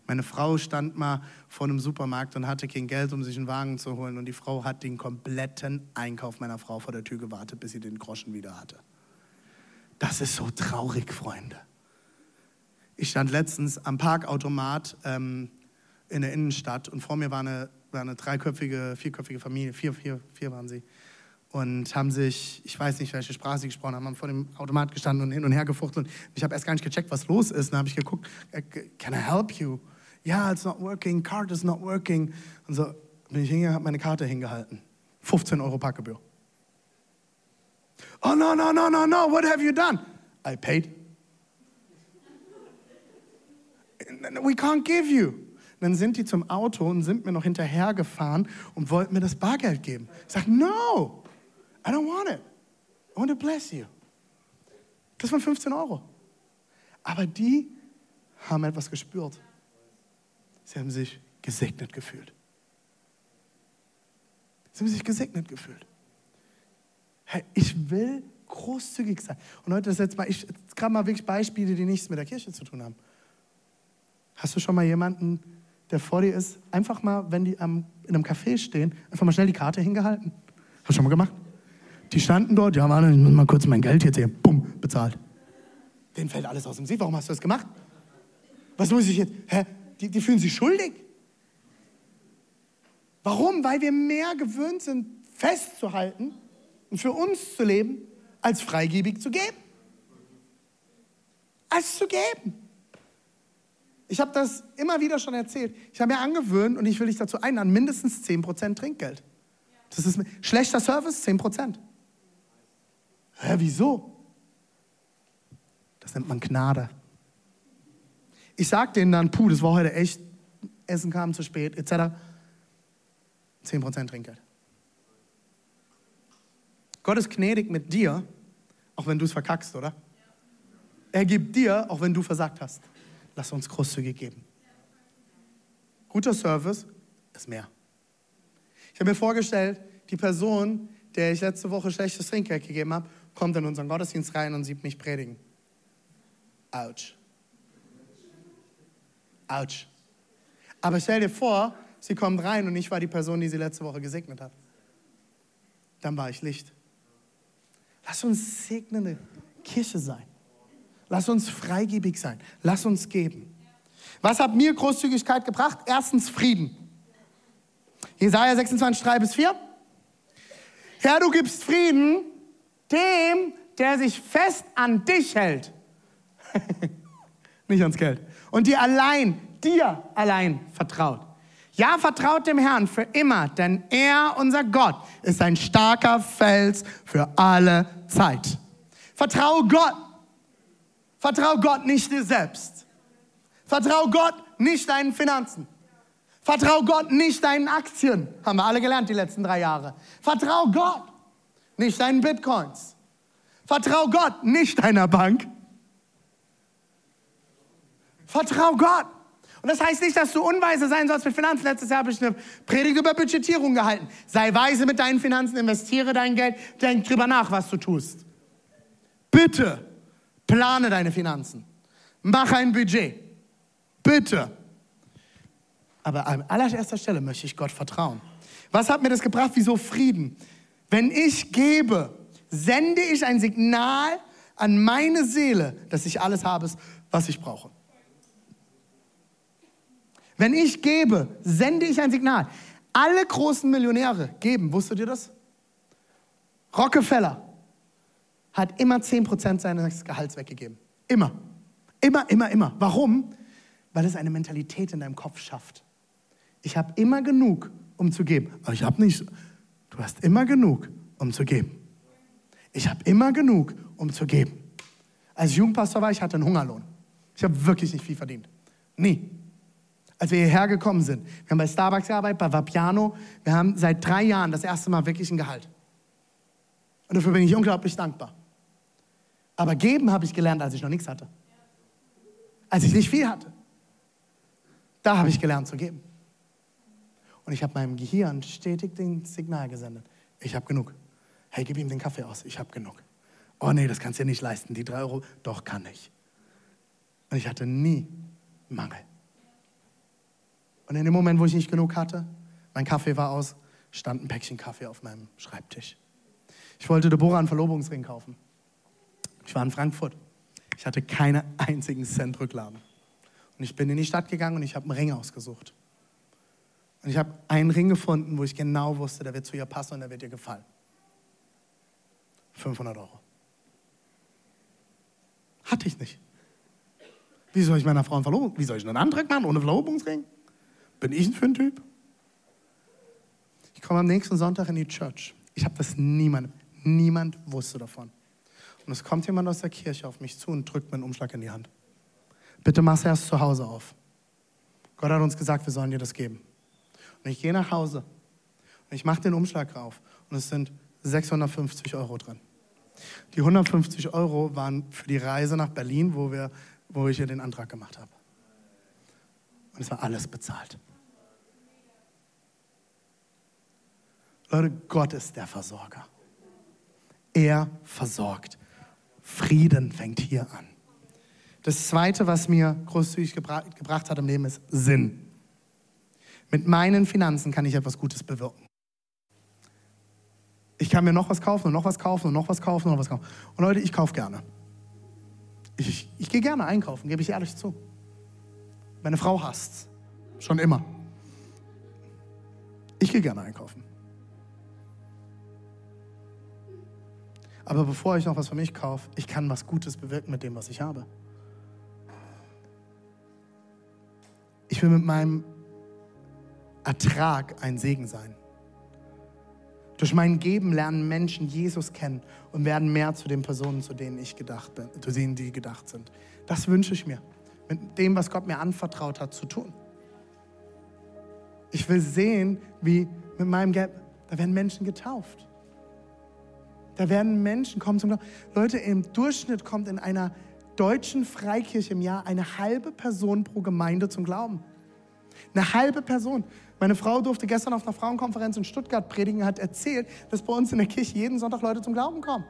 Speaker 1: Meine Frau stand mal vor einem Supermarkt und hatte kein Geld, um sich einen Wagen zu holen. Und die Frau hat den kompletten Einkauf meiner Frau vor der Tür gewartet, bis sie den Groschen wieder hatte. Das ist so traurig, Freunde. Ich stand letztens am Parkautomat ähm, in der Innenstadt und vor mir war eine, war eine dreiköpfige, vierköpfige Familie, vier, vier, vier waren sie und haben sich, ich weiß nicht, welche Sprache sie gesprochen haben, haben vor dem Automat gestanden und hin und her gefuchtelt. Ich habe erst gar nicht gecheckt, was los ist. Dann habe ich geguckt, äh, can I help you? Ja, yeah, it's not working, card is not working. Und so bin ich hingegangen, habe meine Karte hingehalten. 15 Euro Parkgebühr. Oh, no, no, no, no, no, what have you done? I paid. We can't give you. Dann sind die zum Auto und sind mir noch hinterhergefahren und wollten mir das Bargeld geben. Ich sage, no, I don't want it. I want to bless you. Das waren 15 Euro. Aber die haben etwas gespürt. Sie haben sich gesegnet gefühlt. Sie haben sich gesegnet gefühlt. Hey, ich will großzügig sein. Und heute ist jetzt mal, ich gerade mal wirklich Beispiele, die nichts mit der Kirche zu tun haben. Hast du schon mal jemanden, der vor dir ist, einfach mal, wenn die am, in einem Café stehen, einfach mal schnell die Karte hingehalten? Hast du schon mal gemacht? Die standen dort, ja, warte, ich muss mal kurz mein Geld jetzt hier, bumm, bezahlt. Denen fällt alles aus dem See. Warum hast du das gemacht? Was muss ich jetzt? Hä? Die, die fühlen sich schuldig. Warum? Weil wir mehr gewöhnt sind, festzuhalten und für uns zu leben, als freigebig zu geben. Als zu geben. Ich habe das immer wieder schon erzählt. Ich habe mir angewöhnt und ich will dich dazu einladen, mindestens 10% Trinkgeld. Das ist schlechter Service, 10%. Hä, wieso? Das nennt man Gnade. Ich sag denen dann, puh, das war heute echt, Essen kam zu spät, etc. 10% Trinkgeld. Gott ist gnädig mit dir, auch wenn du es verkackst, oder? Er gibt dir, auch wenn du versagt hast. Lass uns großzügig geben. Guter Service ist mehr. Ich habe mir vorgestellt, die Person, der ich letzte Woche schlechtes Trinkgeld gegeben habe, kommt in unseren Gottesdienst rein und sieht mich predigen. Autsch. Autsch. Aber stell dir vor, sie kommt rein und ich war die Person, die sie letzte Woche gesegnet hat. Dann war ich Licht. Lass uns segnende Kirche sein. Lass uns freigebig sein. Lass uns geben. Was hat mir Großzügigkeit gebracht? Erstens Frieden. Jesaja 26, 3 bis 4. Herr, du gibst Frieden dem, der sich fest an dich hält. Nicht ans Geld. Und dir allein, dir allein vertraut. Ja, vertraut dem Herrn für immer, denn er, unser Gott, ist ein starker Fels für alle Zeit. Vertraue Gott. Vertraue Gott nicht dir selbst. Vertraue Gott nicht deinen Finanzen. Vertraue Gott nicht deinen Aktien. Haben wir alle gelernt die letzten drei Jahre. Vertraue Gott nicht deinen Bitcoins. Vertrau Gott, nicht deiner Bank. Vertrau Gott. Und das heißt nicht, dass du unweise sein sollst mit Finanzen. Letztes Jahr habe ich eine Predigt über Budgetierung gehalten. Sei weise mit deinen Finanzen, investiere dein Geld, denk drüber nach, was du tust. Bitte plane deine Finanzen. Mach ein Budget. Bitte. Aber an allererster Stelle möchte ich Gott vertrauen. Was hat mir das gebracht? Wieso Frieden? Wenn ich gebe, sende ich ein Signal an meine Seele, dass ich alles habe, was ich brauche. Wenn ich gebe, sende ich ein Signal. Alle großen Millionäre geben, wusstet ihr das? Rockefeller hat immer 10% seines Gehalts weggegeben. Immer. Immer, immer, immer. Warum? Weil es eine Mentalität in deinem Kopf schafft. Ich habe immer genug, um zu geben. Aber ich habe nicht Du hast immer genug, um zu geben. Ich habe immer genug, um zu geben. Als Jugendpastor war ich, hatte einen Hungerlohn. Ich habe wirklich nicht viel verdient. Nie. Als wir hierher gekommen sind, wir haben bei Starbucks gearbeitet, bei Vapiano, wir haben seit drei Jahren das erste Mal wirklich ein Gehalt. Und dafür bin ich unglaublich dankbar. Aber geben habe ich gelernt, als ich noch nichts hatte. Als ich nicht viel hatte. Da habe ich gelernt zu geben. Und ich habe meinem Gehirn stetig den Signal gesendet. Ich habe genug. Hey, gib ihm den Kaffee aus. Ich habe genug. Oh nee, das kannst du dir nicht leisten. Die drei Euro, doch kann ich. Und ich hatte nie Mangel. Und in dem Moment, wo ich nicht genug hatte, mein Kaffee war aus, stand ein Päckchen Kaffee auf meinem Schreibtisch. Ich wollte Deborah einen Verlobungsring kaufen. Ich war in Frankfurt. Ich hatte keinen einzigen Cent Rücklagen. Und ich bin in die Stadt gegangen und ich habe einen Ring ausgesucht. Und ich habe einen Ring gefunden, wo ich genau wusste, der wird zu ihr passen und der wird ihr gefallen. 500 Euro. Hatte ich nicht. Wie soll ich meiner Frau einen Verlobung, wie soll ich einen Antrag machen ohne Verlobungsring? Bin ich ein für ein Typ? Ich komme am nächsten Sonntag in die Church. Ich habe das niemandem, niemand wusste davon. Und es kommt jemand aus der Kirche auf mich zu und drückt mir einen Umschlag in die Hand. Bitte mach es erst zu Hause auf. Gott hat uns gesagt, wir sollen dir das geben. Und ich gehe nach Hause und ich mache den Umschlag rauf und es sind 650 Euro drin. Die 150 Euro waren für die Reise nach Berlin, wo, wir, wo ich hier den Antrag gemacht habe. Und es war alles bezahlt. Leute, Gott ist der Versorger. Er versorgt. Frieden fängt hier an. Das Zweite, was mir großzügig gebra gebracht hat im Leben, ist Sinn. Mit meinen Finanzen kann ich etwas Gutes bewirken. Ich kann mir noch was kaufen und noch was kaufen und noch was kaufen und noch was kaufen. Und Leute, ich kaufe gerne. Ich, ich, ich gehe gerne einkaufen, gebe ich ehrlich zu. Meine Frau hasst Schon immer. Ich gehe gerne einkaufen. Aber bevor ich noch was für mich kaufe, ich kann was Gutes bewirken mit dem, was ich habe. Ich will mit meinem Ertrag ein Segen sein. Durch mein Geben lernen Menschen Jesus kennen und werden mehr zu den Personen, zu denen ich gedacht bin, zu denen die gedacht sind. Das wünsche ich mir, mit dem, was Gott mir anvertraut hat, zu tun. Ich will sehen, wie mit meinem Geld, da werden Menschen getauft. Da werden Menschen kommen zum Glauben. Leute, im Durchschnitt kommt in einer deutschen Freikirche im Jahr eine halbe Person pro Gemeinde zum Glauben. Eine halbe Person. Meine Frau durfte gestern auf einer Frauenkonferenz in Stuttgart predigen, hat erzählt, dass bei uns in der Kirche jeden Sonntag Leute zum Glauben kommen.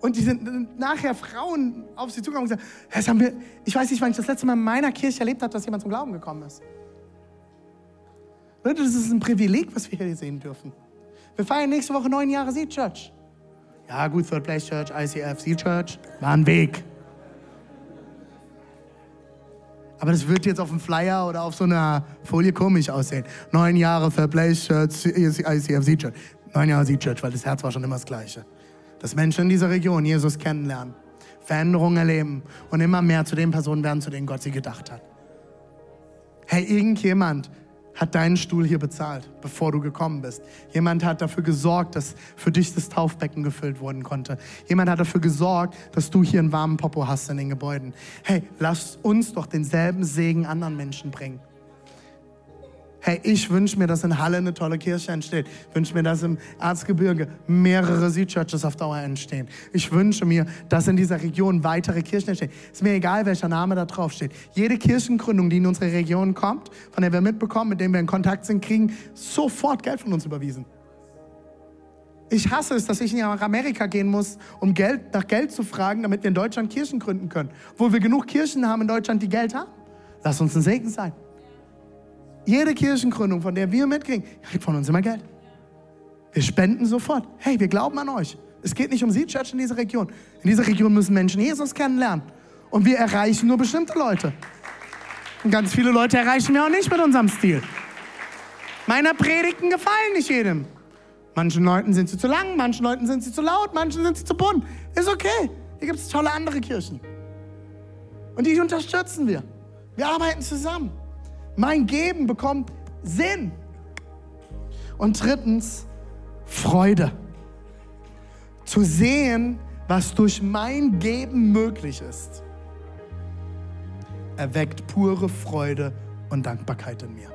Speaker 1: Und die sind nachher Frauen auf sie zugekommen und gesagt, das haben wir, ich weiß nicht, wann ich das letzte Mal in meiner Kirche erlebt habe, dass jemand zum Glauben gekommen ist. Leute, das ist ein Privileg, was wir hier sehen dürfen. Wir feiern nächste Woche neun Jahre Seed Church. Ja, gut, Third Place Church, ICF, Seed Church, war ein Weg. Aber das wird jetzt auf dem Flyer oder auf so einer Folie komisch aussehen. Neun Jahre Third Place Church, ICF, Seed Church. Neun Jahre Seed Church, weil das Herz war schon immer das Gleiche. Dass Menschen in dieser Region Jesus kennenlernen, Veränderungen erleben und immer mehr zu den Personen werden, zu denen Gott sie gedacht hat. Hey, irgendjemand hat deinen Stuhl hier bezahlt, bevor du gekommen bist. Jemand hat dafür gesorgt, dass für dich das Taufbecken gefüllt werden konnte. Jemand hat dafür gesorgt, dass du hier einen warmen Popo hast in den Gebäuden. Hey, lass uns doch denselben Segen anderen Menschen bringen. Hey, ich wünsche mir, dass in Halle eine tolle Kirche entsteht. Ich wünsche mir, dass im Erzgebirge mehrere Seed-Churches auf Dauer entstehen. Ich wünsche mir, dass in dieser Region weitere Kirchen entstehen. Ist mir egal, welcher Name da drauf steht. Jede Kirchengründung, die in unsere Region kommt, von der wir mitbekommen, mit der wir in Kontakt sind, kriegen sofort Geld von uns überwiesen. Ich hasse es, dass ich nach Amerika gehen muss, um Geld, nach Geld zu fragen, damit wir in Deutschland Kirchen gründen können. Wo wir genug Kirchen haben in Deutschland, die Geld haben. Lass uns ein Segen sein. Jede Kirchengründung, von der wir mitkriegen, kriegt von uns immer Geld. Wir spenden sofort. Hey, wir glauben an euch. Es geht nicht um Sie, Church, in dieser Region. In dieser Region müssen Menschen Jesus kennenlernen. Und wir erreichen nur bestimmte Leute. Und ganz viele Leute erreichen wir auch nicht mit unserem Stil. Meine Predigten gefallen nicht jedem. Manchen Leuten sind sie zu lang, manchen Leuten sind sie zu laut, manchen sind sie zu bunt. Ist okay. Hier gibt es tolle andere Kirchen. Und die unterstützen wir. Wir arbeiten zusammen. Mein Geben bekommt Sinn. Und drittens, Freude. Zu sehen, was durch mein Geben möglich ist, erweckt pure Freude und Dankbarkeit in mir.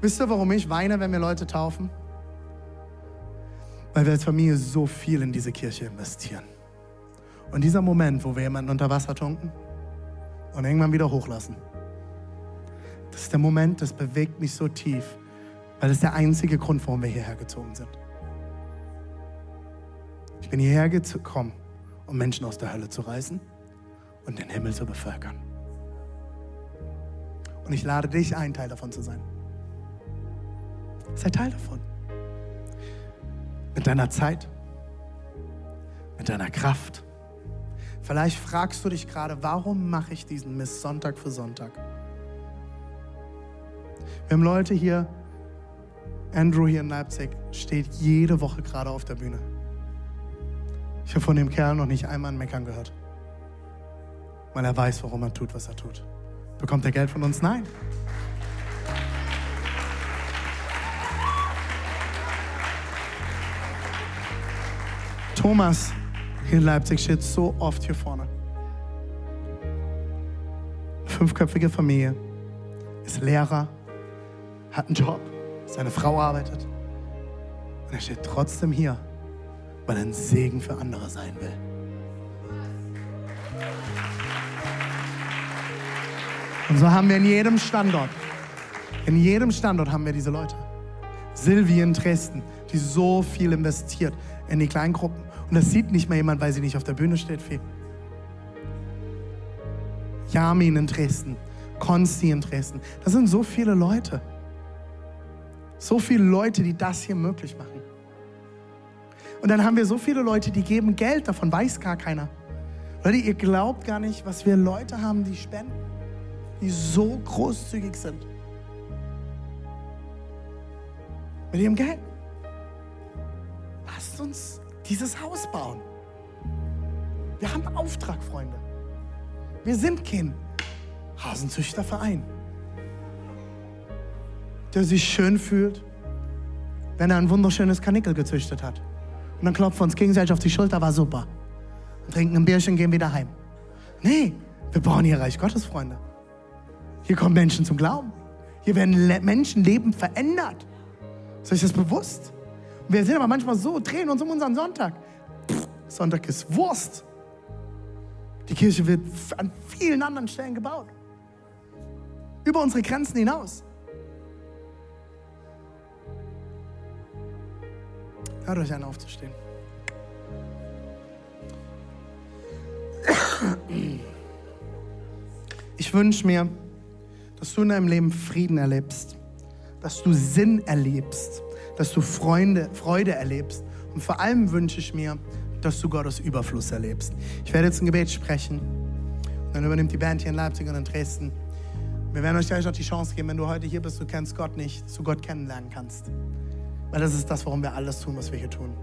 Speaker 1: Wisst ihr, warum ich weine, wenn mir Leute taufen? weil wir als Familie so viel in diese Kirche investieren. Und dieser Moment, wo wir jemanden unter Wasser tunken und irgendwann wieder hochlassen, das ist der Moment, das bewegt mich so tief, weil das ist der einzige Grund, warum wir hierher gezogen sind. Ich bin hierher gekommen, um Menschen aus der Hölle zu reißen und den Himmel zu bevölkern. Und ich lade dich ein, Teil davon zu sein. Sei Teil davon. Mit deiner Zeit, mit deiner Kraft. Vielleicht fragst du dich gerade, warum mache ich diesen Mist Sonntag für Sonntag? Wir haben Leute hier, Andrew hier in Leipzig steht jede Woche gerade auf der Bühne. Ich habe von dem Kerl noch nicht einmal ein Meckern gehört, weil er weiß, warum er tut, was er tut. Bekommt er Geld von uns? Nein. Thomas hier in Leipzig steht so oft hier vorne. Fünfköpfige Familie, ist Lehrer, hat einen Job, seine Frau arbeitet. Und er steht trotzdem hier, weil er ein Segen für andere sein will. Und so haben wir in jedem Standort, in jedem Standort haben wir diese Leute. Silvi in Dresden, die so viel investiert in die Kleingruppen. Und das sieht nicht mehr jemand, weil sie nicht auf der Bühne steht. Viel. Jamin in Dresden, Konsti in Dresden. Das sind so viele Leute. So viele Leute, die das hier möglich machen. Und dann haben wir so viele Leute, die geben Geld, davon weiß gar keiner. Leute, ihr glaubt gar nicht, was wir Leute haben, die spenden, die so großzügig sind. Mit ihrem Geld. Lasst uns dieses Haus bauen. Wir haben einen Auftrag, Freunde. Wir sind kein Hasenzüchterverein, der sich schön fühlt, wenn er ein wunderschönes Kanickel gezüchtet hat. Und dann klopfen wir uns gegenseitig auf die Schulter, war super. Und trinken ein Bierchen, gehen wieder heim. Nee, wir bauen hier Reich Gottes, Freunde. Hier kommen Menschen zum Glauben. Hier werden Le Menschenleben verändert. Ist euch das bewusst? Wir sind aber manchmal so, drehen uns um unseren Sonntag. Pff, Sonntag ist Wurst. Die Kirche wird an vielen anderen Stellen gebaut. Über unsere Grenzen hinaus. Hört euch an, aufzustehen. Ich wünsche mir, dass du in deinem Leben Frieden erlebst, dass du Sinn erlebst, dass du Freunde, Freude erlebst. Und vor allem wünsche ich mir, dass du Gottes Überfluss erlebst. Ich werde jetzt ein Gebet sprechen. Und dann übernimmt die Band hier in Leipzig und in Dresden. Wir werden euch gleich noch die Chance geben, wenn du heute hier bist, du kennst Gott nicht, dass du Gott kennenlernen kannst. Weil das ist das, warum wir alles tun, was wir hier tun.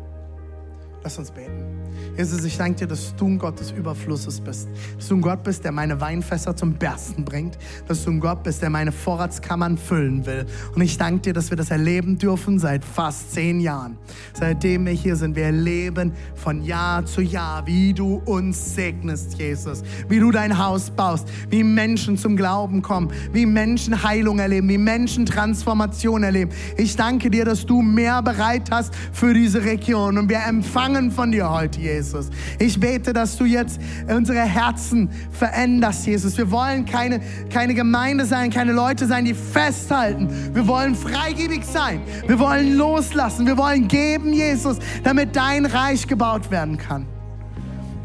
Speaker 1: Lass uns beten. Jesus, ich danke dir, dass du ein Gott des Überflusses bist. Dass du ein Gott bist, der meine Weinfässer zum Bersten bringt. Dass du ein Gott bist, der meine Vorratskammern füllen will. Und ich danke dir, dass wir das erleben dürfen seit fast zehn Jahren. Seitdem wir hier sind, wir erleben von Jahr zu Jahr, wie du uns segnest, Jesus. Wie du dein Haus baust, wie Menschen zum Glauben kommen, wie Menschen Heilung erleben, wie Menschen Transformation erleben. Ich danke dir, dass du mehr bereit hast für diese Region. Und wir empfangen von dir heute, Jesus. Ich bete, dass du jetzt unsere Herzen veränderst, Jesus. Wir wollen keine, keine Gemeinde sein, keine Leute sein, die festhalten. Wir wollen freigebig sein. Wir wollen loslassen. Wir wollen geben, Jesus, damit dein Reich gebaut werden kann.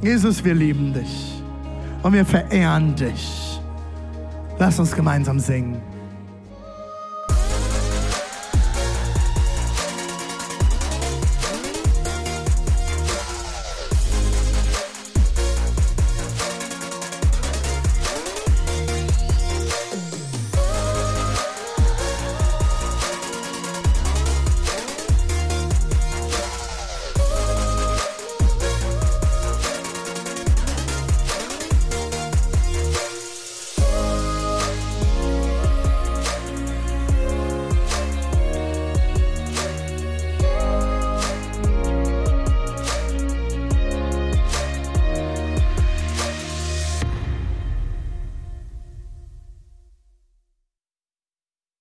Speaker 1: Jesus, wir lieben dich und wir verehren dich. Lass uns gemeinsam singen.